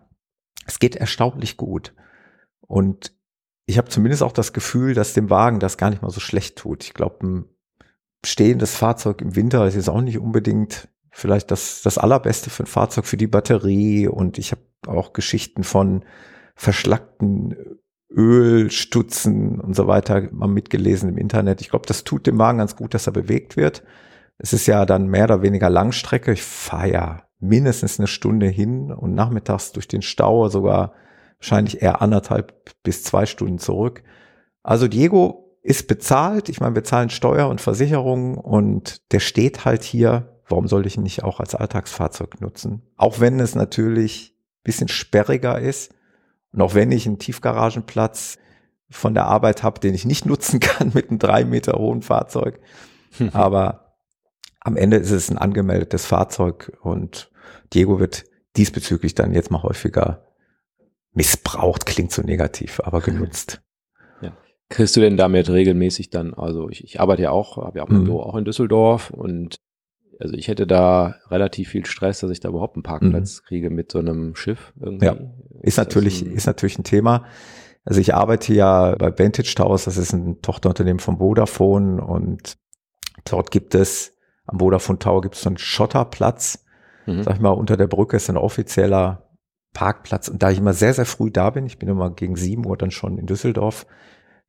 es geht erstaunlich gut. Und ich habe zumindest auch das Gefühl, dass dem Wagen das gar nicht mal so schlecht tut. Ich glaube, ein stehendes Fahrzeug im Winter ist jetzt auch nicht unbedingt vielleicht das, das allerbeste für ein Fahrzeug für die Batterie. Und ich habe auch Geschichten von verschlackten Ölstutzen und so weiter mal mitgelesen im Internet. Ich glaube, das tut dem Wagen ganz gut, dass er bewegt wird. Es ist ja dann mehr oder weniger Langstrecke. Ich fahre ja mindestens eine Stunde hin und nachmittags durch den Stau sogar wahrscheinlich eher anderthalb bis zwei Stunden zurück. Also Diego ist bezahlt. Ich meine, wir zahlen Steuer und Versicherung und der steht halt hier. Warum soll ich ihn nicht auch als Alltagsfahrzeug nutzen? Auch wenn es natürlich ein bisschen sperriger ist und auch wenn ich einen Tiefgaragenplatz von der Arbeit habe, den ich nicht <laughs> nutzen kann mit einem drei Meter hohen Fahrzeug. <laughs> Aber am Ende ist es ein angemeldetes Fahrzeug und Diego wird diesbezüglich dann jetzt mal häufiger missbraucht, klingt so negativ, aber <laughs> genutzt. Ja. Kriegst du denn damit regelmäßig dann, also ich, ich arbeite ja auch, habe ja auch mein mhm. Büro auch in Düsseldorf und also ich hätte da relativ viel Stress, dass ich da überhaupt einen Parkplatz mhm. kriege mit so einem Schiff irgendwie. Ja, ist natürlich, ist natürlich ein Thema. Also ich arbeite ja bei Vantage Towers, das ist ein Tochterunternehmen von Vodafone und dort gibt es, am Vodafone Tower gibt es so einen Schotterplatz, mhm. sag ich mal, unter der Brücke ist ein offizieller Parkplatz. Und da ich immer sehr, sehr früh da bin, ich bin immer gegen sieben Uhr dann schon in Düsseldorf,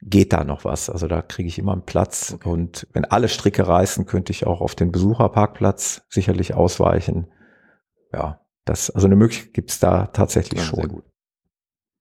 geht da noch was. Also da kriege ich immer einen Platz. Okay. Und wenn alle Stricke reißen, könnte ich auch auf den Besucherparkplatz sicherlich ausweichen. Ja, das, also eine Möglichkeit gibt es da tatsächlich ja, schon.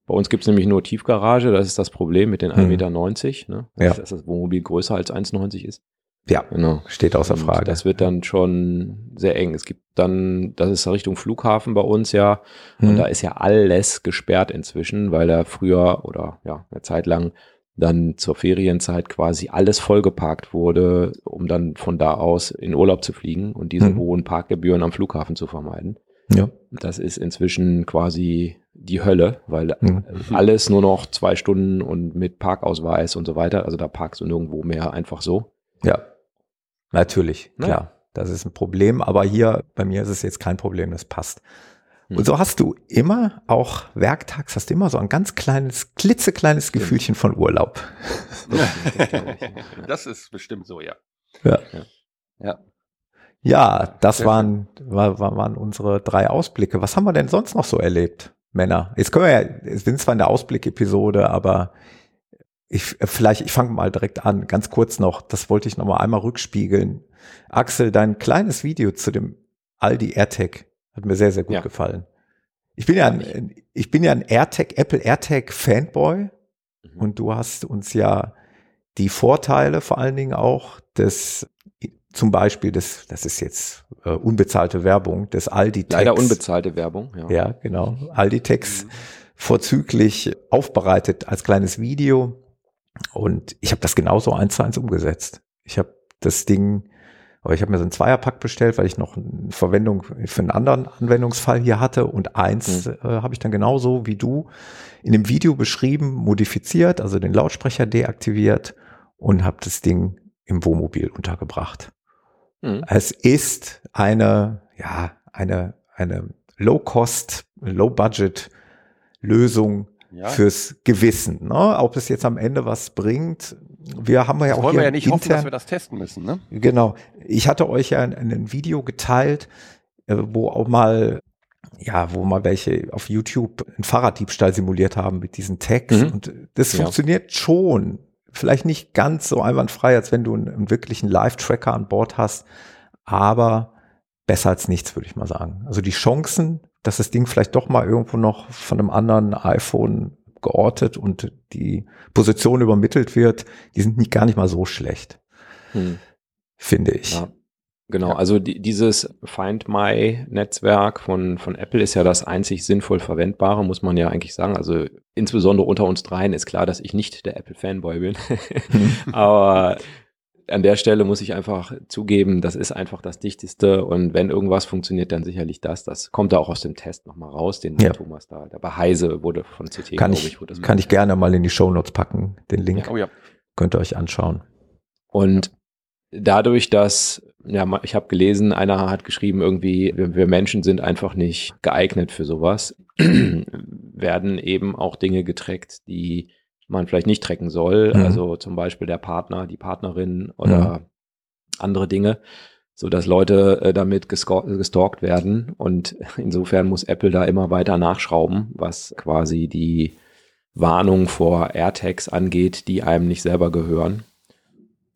Bei uns gibt es nämlich nur Tiefgarage, das ist das Problem mit den 1,90 hm. Meter. Ne? Ja. Dass das Wohnmobil größer als 1,90 ist. Ja, genau. steht außer Frage. Und das wird dann schon sehr eng. Es gibt dann, das ist Richtung Flughafen bei uns ja, hm. und da ist ja alles gesperrt inzwischen, weil da früher oder ja, eine Zeit lang dann zur Ferienzeit quasi alles vollgeparkt wurde, um dann von da aus in Urlaub zu fliegen und diese hm. hohen Parkgebühren am Flughafen zu vermeiden. Ja. Das ist inzwischen quasi die Hölle, weil mhm. alles nur noch zwei Stunden und mit Parkausweis und so weiter. Also da parkst du nirgendwo mehr einfach so. Ja. Natürlich, ne? klar. Das ist ein Problem, aber hier bei mir ist es jetzt kein Problem, das passt. Hm. Und so hast du immer, auch werktags, hast du immer so ein ganz kleines, klitzekleines Gefühlchen von Urlaub. <laughs> Das ist bestimmt so, ja. Ja. Ja, ja das waren, war, waren unsere drei Ausblicke. Was haben wir denn sonst noch so erlebt, Männer? Jetzt können wir ja, es sind zwar in der Ausblick-Episode, aber ich, äh, vielleicht, ich fange mal direkt an, ganz kurz noch, das wollte ich noch mal einmal rückspiegeln. Axel, dein kleines Video zu dem Aldi AirTag hat mir sehr, sehr gut ja. gefallen. Ich bin ja ein, ich bin ja ein AirTag, Apple AirTag Fanboy mhm. und du hast uns ja die Vorteile vor allen Dingen auch des, zum Beispiel des, das ist jetzt äh, unbezahlte Werbung, des Aldi Tags. Leider unbezahlte Werbung, ja. Ja, genau. <laughs> Aldi Tags mhm. vorzüglich aufbereitet als kleines Video und ich habe das genauso eins zu eins umgesetzt. Ich habe das Ding, aber ich habe mir so einen Zweierpack bestellt, weil ich noch eine Verwendung für einen anderen Anwendungsfall hier hatte. Und eins mhm. äh, habe ich dann genauso wie du in dem Video beschrieben, modifiziert, also den Lautsprecher deaktiviert und habe das Ding im Wohnmobil untergebracht. Mhm. Es ist eine, ja, eine, eine Low-Cost, Low-Budget Lösung, ja. fürs Gewissen. Ne? Ob es jetzt am Ende was bringt, wir haben ja das auch wollen wir ja nicht intern, hoffen, dass wir das testen müssen. Ne? Genau. Ich hatte euch ja ein, ein Video geteilt, äh, wo auch mal ja, wo mal welche auf YouTube einen Fahrraddiebstahl simuliert haben mit diesen Tags. Mhm. Und das ja. funktioniert schon. Vielleicht nicht ganz so einwandfrei, als wenn du einen, einen wirklichen Live-Tracker an Bord hast, aber besser als nichts, würde ich mal sagen. Also die Chancen dass das Ding vielleicht doch mal irgendwo noch von einem anderen iPhone geortet und die Position übermittelt wird, die sind nicht gar nicht mal so schlecht, hm. finde ich. Ja. Genau, ja. also die, dieses Find My Netzwerk von, von Apple ist ja das einzig sinnvoll verwendbare, muss man ja eigentlich sagen. Also insbesondere unter uns dreien ist klar, dass ich nicht der Apple Fanboy bin. Hm. <laughs> Aber an der Stelle muss ich einfach zugeben, das ist einfach das Dichteste und wenn irgendwas funktioniert, dann sicherlich das. Das kommt da auch aus dem Test nochmal raus, den ja. Thomas da, der bei Heise wurde von CT, kann ich, ich kann ich gerne mal in die Show Notes packen, den Link. Ja. Oh ja. Könnt ihr euch anschauen. Und dadurch, dass, ja, ich habe gelesen, einer hat geschrieben, irgendwie, wir, wir Menschen sind einfach nicht geeignet für sowas, <clears throat> werden eben auch Dinge getrackt, die man vielleicht nicht tracken soll. Mhm. Also zum Beispiel der Partner, die Partnerin oder mhm. andere Dinge, so dass Leute äh, damit gestalkt werden. Und <laughs> insofern muss Apple da immer weiter nachschrauben, was quasi die Warnung vor AirTags angeht, die einem nicht selber gehören.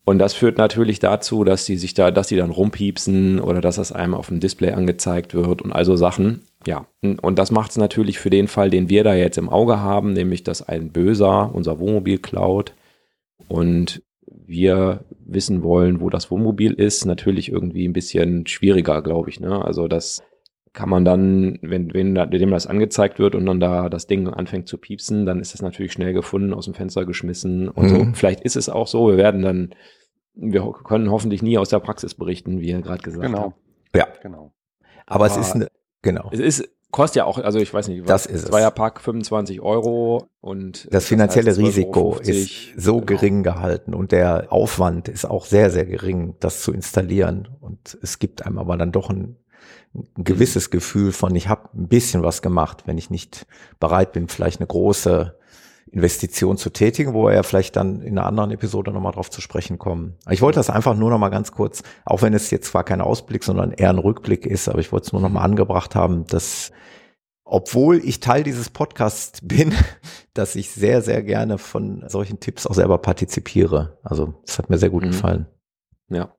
Und das führt natürlich dazu, dass die sich da, dass die dann rumpiepsen oder dass das einem auf dem Display angezeigt wird und also Sachen. Ja, und das macht es natürlich für den Fall, den wir da jetzt im Auge haben, nämlich dass ein Böser unser Wohnmobil klaut und wir wissen wollen, wo das Wohnmobil ist, natürlich irgendwie ein bisschen schwieriger, glaube ich. Ne? Also das kann man dann, wenn, wenn dem das angezeigt wird und dann da das Ding anfängt zu piepsen, dann ist es natürlich schnell gefunden, aus dem Fenster geschmissen und mhm. so. Vielleicht ist es auch so. Wir werden dann, wir können hoffentlich nie aus der Praxis berichten, wie ihr gerade gesagt genau. habt. Ja, genau. Aber, Aber es ist eine, genau. Es ist kostet ja auch, also ich weiß nicht, was, das ist Zweierpack 25 Euro und das finanzielle das heißt Risiko ist so genau. gering gehalten und der Aufwand ist auch sehr, sehr gering, das zu installieren. Und es gibt einem aber dann doch ein ein gewisses Gefühl von, ich habe ein bisschen was gemacht, wenn ich nicht bereit bin, vielleicht eine große Investition zu tätigen, wo wir ja vielleicht dann in einer anderen Episode nochmal drauf zu sprechen kommen. Ich wollte das einfach nur nochmal ganz kurz, auch wenn es jetzt zwar kein Ausblick, sondern eher ein Rückblick ist, aber ich wollte es nur nochmal angebracht haben, dass obwohl ich Teil dieses Podcasts <laughs> bin, dass ich sehr, sehr gerne von solchen Tipps auch selber partizipiere. Also das hat mir sehr gut mhm. gefallen. Ja.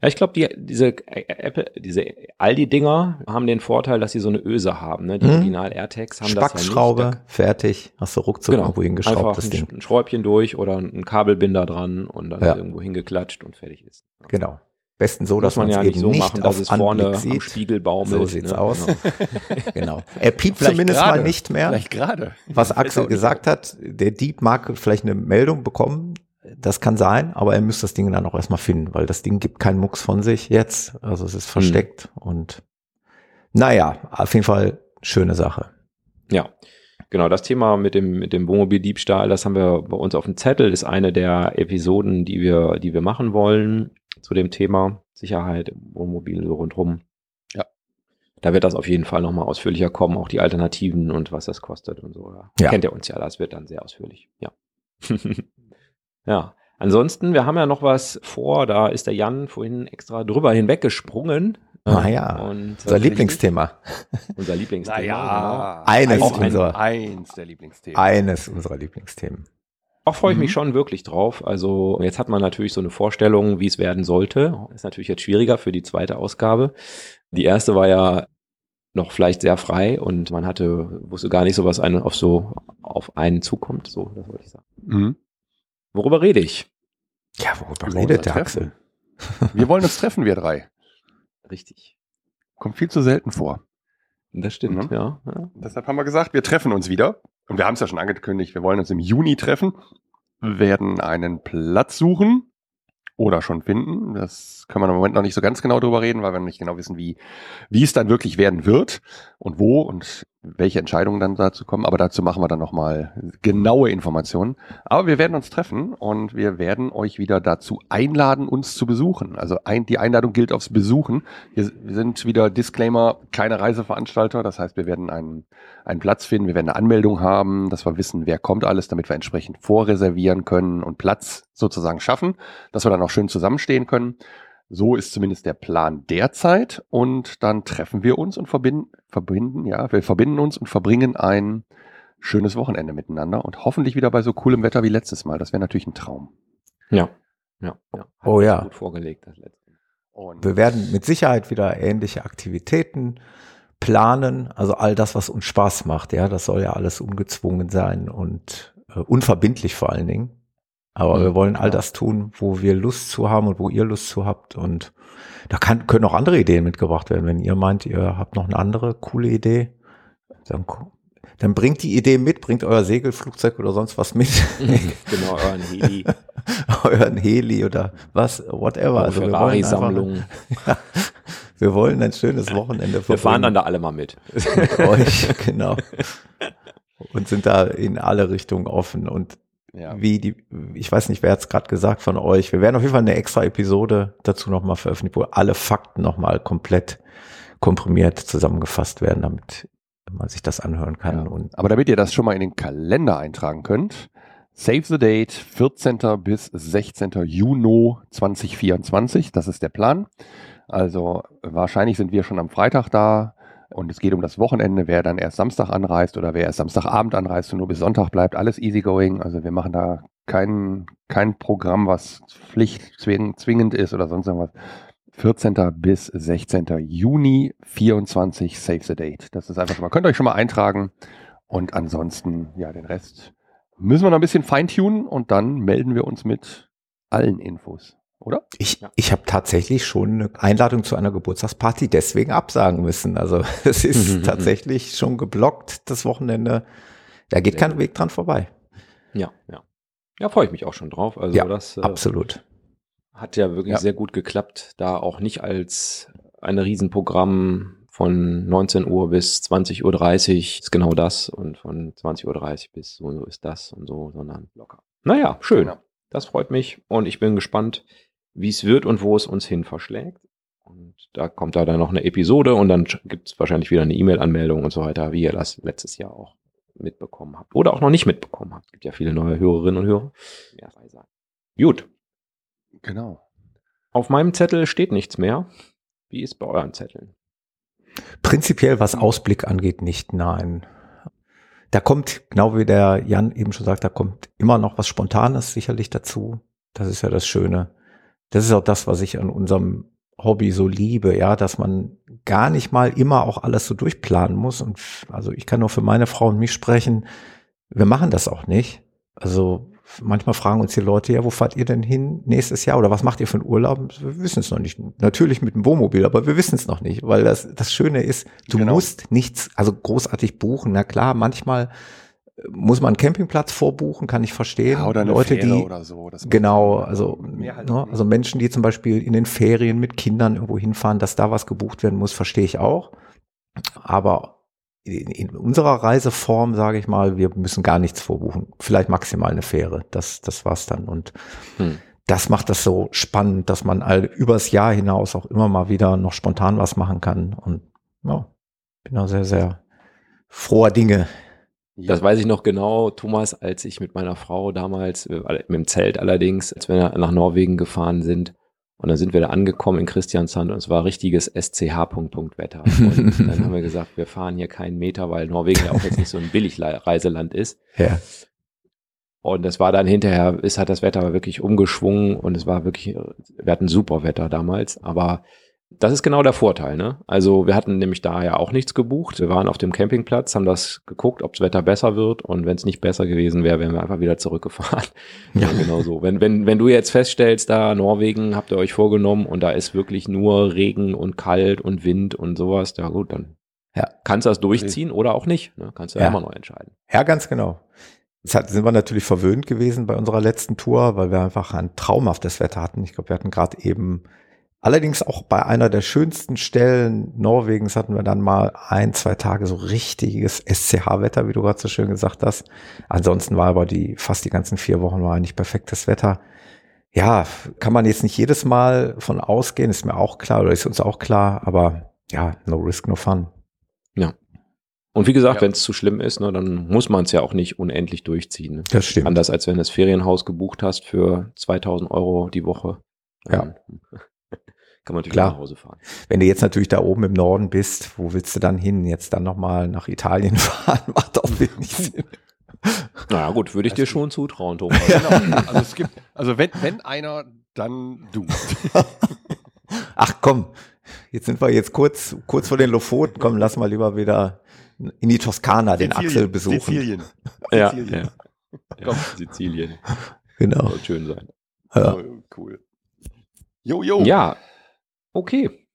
Ja, ich glaube, die, diese Apple, diese Aldi-Dinger haben den Vorteil, dass sie so eine Öse haben. Ne? Die hm. Original AirTags haben das ja nicht. Da, fertig, hast du ruckzuck genau, irgendwo hingeschraubt. Einfach das ein, Ding. ein Schräubchen durch oder ein Kabelbinder dran und dann ja. irgendwo hingeklatscht und fertig ist. Genau. Besten so, dass man ja nicht so nicht machen, dass es vorne sieht. am Spiegel baumelt. So sieht's ne? aus. Genau. <laughs> genau. Er piept vielleicht zumindest grade. mal nicht mehr. Vielleicht gerade. Was Axel gesagt hat, der Dieb mag vielleicht eine Meldung bekommen, das kann sein, aber er müsste das Ding dann auch erstmal finden, weil das Ding gibt keinen Mucks von sich jetzt. Also es ist hm. versteckt mhm. und naja, auf jeden Fall schöne Sache. Ja. Genau, das Thema mit dem, mit dem Wohnmobildiebstahl, das haben wir bei uns auf dem Zettel, ist eine der Episoden, die wir, die wir machen wollen zu dem Thema Sicherheit im Wohnmobil so rundherum. Ja. Da wird das auf jeden Fall nochmal ausführlicher kommen, auch die Alternativen und was das kostet und so. Ja. Kennt ihr uns ja, das wird dann sehr ausführlich. Ja. <laughs> Ja. Ansonsten, wir haben ja noch was vor, da ist der Jan vorhin extra drüber hinweggesprungen. Naja, ah und, unser Lieblingsthema. Unser Lieblingsthema. Naja, genau. eines, auch unserer, eins der Lieblingsthemen. Eines unserer Lieblingsthemen. Auch freue ich mhm. mich schon wirklich drauf. Also jetzt hat man natürlich so eine Vorstellung, wie es werden sollte. Ist natürlich jetzt schwieriger für die zweite Ausgabe. Die erste war ja noch vielleicht sehr frei und man hatte, wusste gar nicht so, was einen auf so auf einen zukommt. So, das wollte ich sagen. Mhm. Worüber rede ich? Ja, worüber wir redet der Axel? wir wollen uns treffen, wir drei. <laughs> Richtig. Kommt viel zu selten vor. Das stimmt, mhm. ja, ja. Deshalb haben wir gesagt, wir treffen uns wieder. Und wir haben es ja schon angekündigt, wir wollen uns im Juni treffen, wir werden einen Platz suchen oder schon finden. Das kann man im Moment noch nicht so ganz genau drüber reden, weil wir noch nicht genau wissen, wie, wie es dann wirklich werden wird und wo und welche Entscheidungen dann dazu kommen. Aber dazu machen wir dann nochmal genaue Informationen. Aber wir werden uns treffen und wir werden euch wieder dazu einladen, uns zu besuchen. Also ein, die Einladung gilt aufs Besuchen. Wir, sind wieder Disclaimer, keine Reiseveranstalter. Das heißt, wir werden einen, einen Platz finden, wir werden eine Anmeldung haben, dass wir wissen, wer kommt alles, damit wir entsprechend vorreservieren können und Platz sozusagen schaffen, dass wir dann auch schön zusammenstehen können. So ist zumindest der Plan derzeit. Und dann treffen wir uns und verbinden, verbinden, ja, wir verbinden uns und verbringen ein schönes Wochenende miteinander und hoffentlich wieder bei so coolem Wetter wie letztes Mal. Das wäre natürlich ein Traum. Ja. Ja. ja. Oh ja. Gut vorgelegt, das letzte. Und wir werden mit Sicherheit wieder ähnliche Aktivitäten planen. Also all das, was uns Spaß macht. Ja, das soll ja alles ungezwungen sein und äh, unverbindlich vor allen Dingen. Aber mhm, wir wollen all das tun, wo wir Lust zu haben und wo ihr Lust zu habt. Und da kann, können auch andere Ideen mitgebracht werden. Wenn ihr meint, ihr habt noch eine andere coole Idee, dann, dann bringt die Idee mit, bringt euer Segelflugzeug oder sonst was mit. <laughs> genau, euren Heli. euren Heli oder was, whatever. Also Ferrari-Sammlung. Ja, <laughs> wir wollen ein schönes Wochenende Wir fahren dann da alle mal mit. <laughs> mit euch, genau. Und sind da in alle Richtungen offen. Und ja. wie die, ich weiß nicht, wer hat es gerade gesagt von euch. Wir werden auf jeden Fall eine extra Episode dazu nochmal veröffentlichen, wo alle Fakten nochmal komplett komprimiert zusammengefasst werden, damit man sich das anhören kann. Ja. Und Aber damit ihr das schon mal in den Kalender eintragen könnt, Save the Date 14. bis 16. Juni 2024, das ist der Plan. Also wahrscheinlich sind wir schon am Freitag da und es geht um das Wochenende, wer dann erst Samstag anreist oder wer erst Samstagabend anreist und nur bis Sonntag bleibt, alles easygoing. Also wir machen da kein, kein Programm, was Pflicht zwingend ist oder sonst irgendwas. 14. bis 16. Juni 24 Save the Date. Das ist einfach schon mal, könnt ihr euch schon mal eintragen und ansonsten, ja, den Rest müssen wir noch ein bisschen feintunen und dann melden wir uns mit allen Infos oder? Ich, ja. ich habe tatsächlich schon eine Einladung zu einer Geburtstagsparty deswegen absagen müssen. Also <laughs> es ist tatsächlich schon geblockt, das Wochenende. Da geht kein Weg dran vorbei. Ja, ja. Ja, freue ich mich auch schon drauf. Also ja, das äh, absolut. Hat ja wirklich ja. sehr gut geklappt, da auch nicht als ein Riesenprogramm von 19 Uhr bis 20.30 Uhr ist genau das und von 20.30 Uhr bis so, so ist das und so, sondern locker. Naja, schön. Genau. Das freut mich und ich bin gespannt, wie es wird und wo es uns hin verschlägt. Und da kommt da dann noch eine Episode und dann gibt es wahrscheinlich wieder eine E-Mail-Anmeldung und so weiter, wie ihr das letztes Jahr auch mitbekommen habt. Oder auch noch nicht mitbekommen habt. Es gibt ja viele neue Hörerinnen und Hörer. Ja, Gut. Genau. Auf meinem Zettel steht nichts mehr. Wie ist bei euren Zetteln? Prinzipiell, was Ausblick angeht, nicht nein. Da kommt, genau wie der Jan eben schon sagt, da kommt immer noch was Spontanes sicherlich dazu. Das ist ja das Schöne das ist auch das, was ich an unserem Hobby so liebe, ja, dass man gar nicht mal immer auch alles so durchplanen muss. Und also ich kann nur für meine Frau und mich sprechen. Wir machen das auch nicht. Also manchmal fragen uns die Leute, ja, wo fahrt ihr denn hin nächstes Jahr oder was macht ihr für einen Urlaub? Wir wissen es noch nicht. Natürlich mit dem Wohnmobil, aber wir wissen es noch nicht, weil das, das Schöne ist, du genau. musst nichts, also großartig buchen. Na klar, manchmal muss man einen Campingplatz vorbuchen, kann ich verstehen. Ja, oder Leute, Fähre die so. genau, also halt ne, also Menschen, die zum Beispiel in den Ferien mit Kindern irgendwo hinfahren, dass da was gebucht werden muss, verstehe ich auch. Aber in, in unserer Reiseform, sage ich mal, wir müssen gar nichts vorbuchen. Vielleicht maximal eine Fähre. Das, das war's dann. Und hm. das macht das so spannend, dass man all übers Jahr hinaus auch immer mal wieder noch spontan was machen kann. Und ja, bin auch sehr, sehr froher Dinge, das weiß ich noch genau, Thomas, als ich mit meiner Frau damals, äh, mit dem Zelt allerdings, als wir nach Norwegen gefahren sind. Und dann sind wir da angekommen in Christiansand und es war richtiges SCH Punkt Punkt Wetter. <laughs> Und dann haben wir gesagt, wir fahren hier keinen Meter, weil Norwegen ja auch jetzt nicht so ein Billigreiseland ist. Ja. Und das war dann hinterher, ist hat das Wetter wirklich umgeschwungen und es war wirklich, wir hatten super Wetter damals, aber das ist genau der Vorteil, ne? Also wir hatten nämlich da ja auch nichts gebucht. Wir waren auf dem Campingplatz, haben das geguckt, ob das Wetter besser wird und wenn es nicht besser gewesen wäre, wären wir einfach wieder zurückgefahren. <laughs> Ja, genau so. Wenn, wenn, wenn du jetzt feststellst, da Norwegen habt ihr euch vorgenommen und da ist wirklich nur Regen und kalt und Wind und sowas, ja gut, dann ja. kannst du das durchziehen oder auch nicht. Ne? Kannst du ja. immer noch entscheiden. Ja, ganz genau. Jetzt sind wir natürlich verwöhnt gewesen bei unserer letzten Tour, weil wir einfach ein traumhaftes Wetter hatten. Ich glaube, wir hatten gerade eben Allerdings auch bei einer der schönsten Stellen Norwegens hatten wir dann mal ein, zwei Tage so richtiges SCH-Wetter, wie du gerade so schön gesagt hast. Ansonsten war aber die, fast die ganzen vier Wochen war eigentlich perfektes Wetter. Ja, kann man jetzt nicht jedes Mal von ausgehen, ist mir auch klar, oder ist uns auch klar, aber ja, no risk, no fun. Ja. Und wie gesagt, ja. wenn es zu schlimm ist, ne, dann muss man es ja auch nicht unendlich durchziehen. Ne? Das stimmt. Anders als wenn du das Ferienhaus gebucht hast für 2000 Euro die Woche. Ja. Kann man natürlich Klar. nach Hause fahren. Wenn du jetzt natürlich da oben im Norden bist, wo willst du dann hin? Jetzt dann nochmal nach Italien <laughs> fahren, macht auch wenig Sinn. Naja gut, würde ich dir schon zutrauen, <laughs> Thomas. Genau. Also es gibt, also wenn, wenn einer, dann du. <laughs> Ach komm, jetzt sind wir jetzt kurz, kurz vor den Lofoten, komm, lass mal lieber wieder in die Toskana Sizilien, den Axel besuchen. Sizilien. Ja, Sizilien. ja. Komm, Sizilien. Genau. Soll schön sein. Ja. Oh, cool. Jo, jo. Ja, Okay,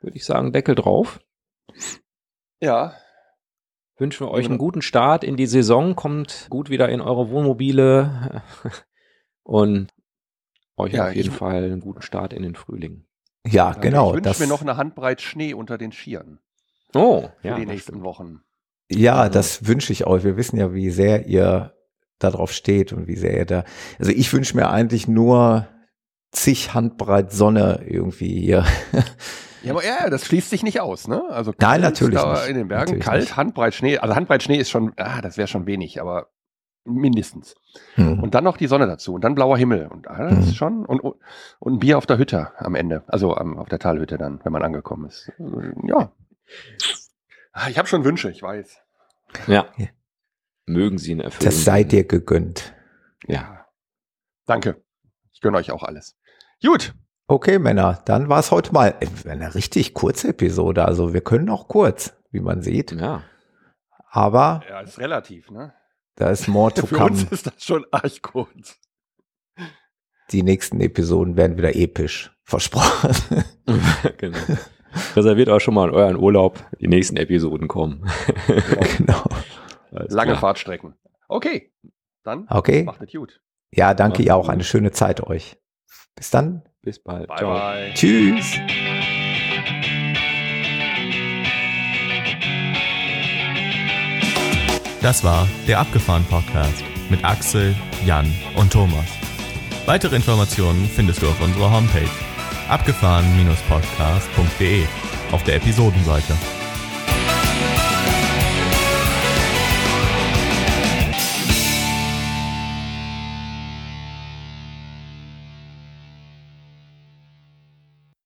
würde ich sagen, Deckel drauf. Ja. Wünschen wir euch einen guten Start in die Saison, kommt gut wieder in eure Wohnmobile <laughs> und euch ja, auf jeden Fall einen guten Start in den Frühling. Ja, genau. Ich wünsche mir noch eine Handbreit Schnee unter den Skiern. Oh, für ja, die nächsten Wochen. Ja, das wünsche ich euch. Wir wissen ja, wie sehr ihr darauf steht und wie sehr er da. Also ich wünsche mir eigentlich nur zig Handbreit Sonne irgendwie hier. <laughs> Ja, aber ja, das schließt sich nicht aus, ne? Also Nein, natürlich da nicht. in den Bergen, Natürlich kalt, nicht. Handbreit Schnee. Also Handbreit Schnee ist schon, ah, das wäre schon wenig, aber mindestens. Hm. Und dann noch die Sonne dazu und dann blauer Himmel. Und ah, das Mhm. ist schon, und, und ein Bier auf der Hütte am Ende. Also am, auf der Talhütte dann, wenn man angekommen ist. Ja. Ah, Ich habe schon Wünsche, ich weiß. Ja. Ja. Mögen sie ihn erfüllen. Das sei dir gegönnt. Ja. Danke. Ich gönne euch auch alles. Gut. Okay, Männer, dann war es heute mal äh, eine richtig kurze Episode. Also wir können auch kurz, wie man sieht. Ja. Aber Ja, ist relativ, ne? da ist more to <laughs> Für come. uns ist das schon arg kurz. Die nächsten Episoden werden wieder episch. Versprochen. <laughs> genau. Reserviert auch schon mal in euren Urlaub. Die nächsten Episoden kommen. genau. Alles Lange klar. Fahrtstrecken. Okay. Dann Okay. macht es gut. Ja, danke ihr auch. gut. Eine schöne Zeit euch. Bis dann. Bis bald. Bye, Ciao. bye. Tschüss. Das war der Abgefahren Podcast mit Axel, Jan und Thomas. Weitere Informationen findest du auf unserer Homepage abgefahren-podcast.de auf der Episodenseite.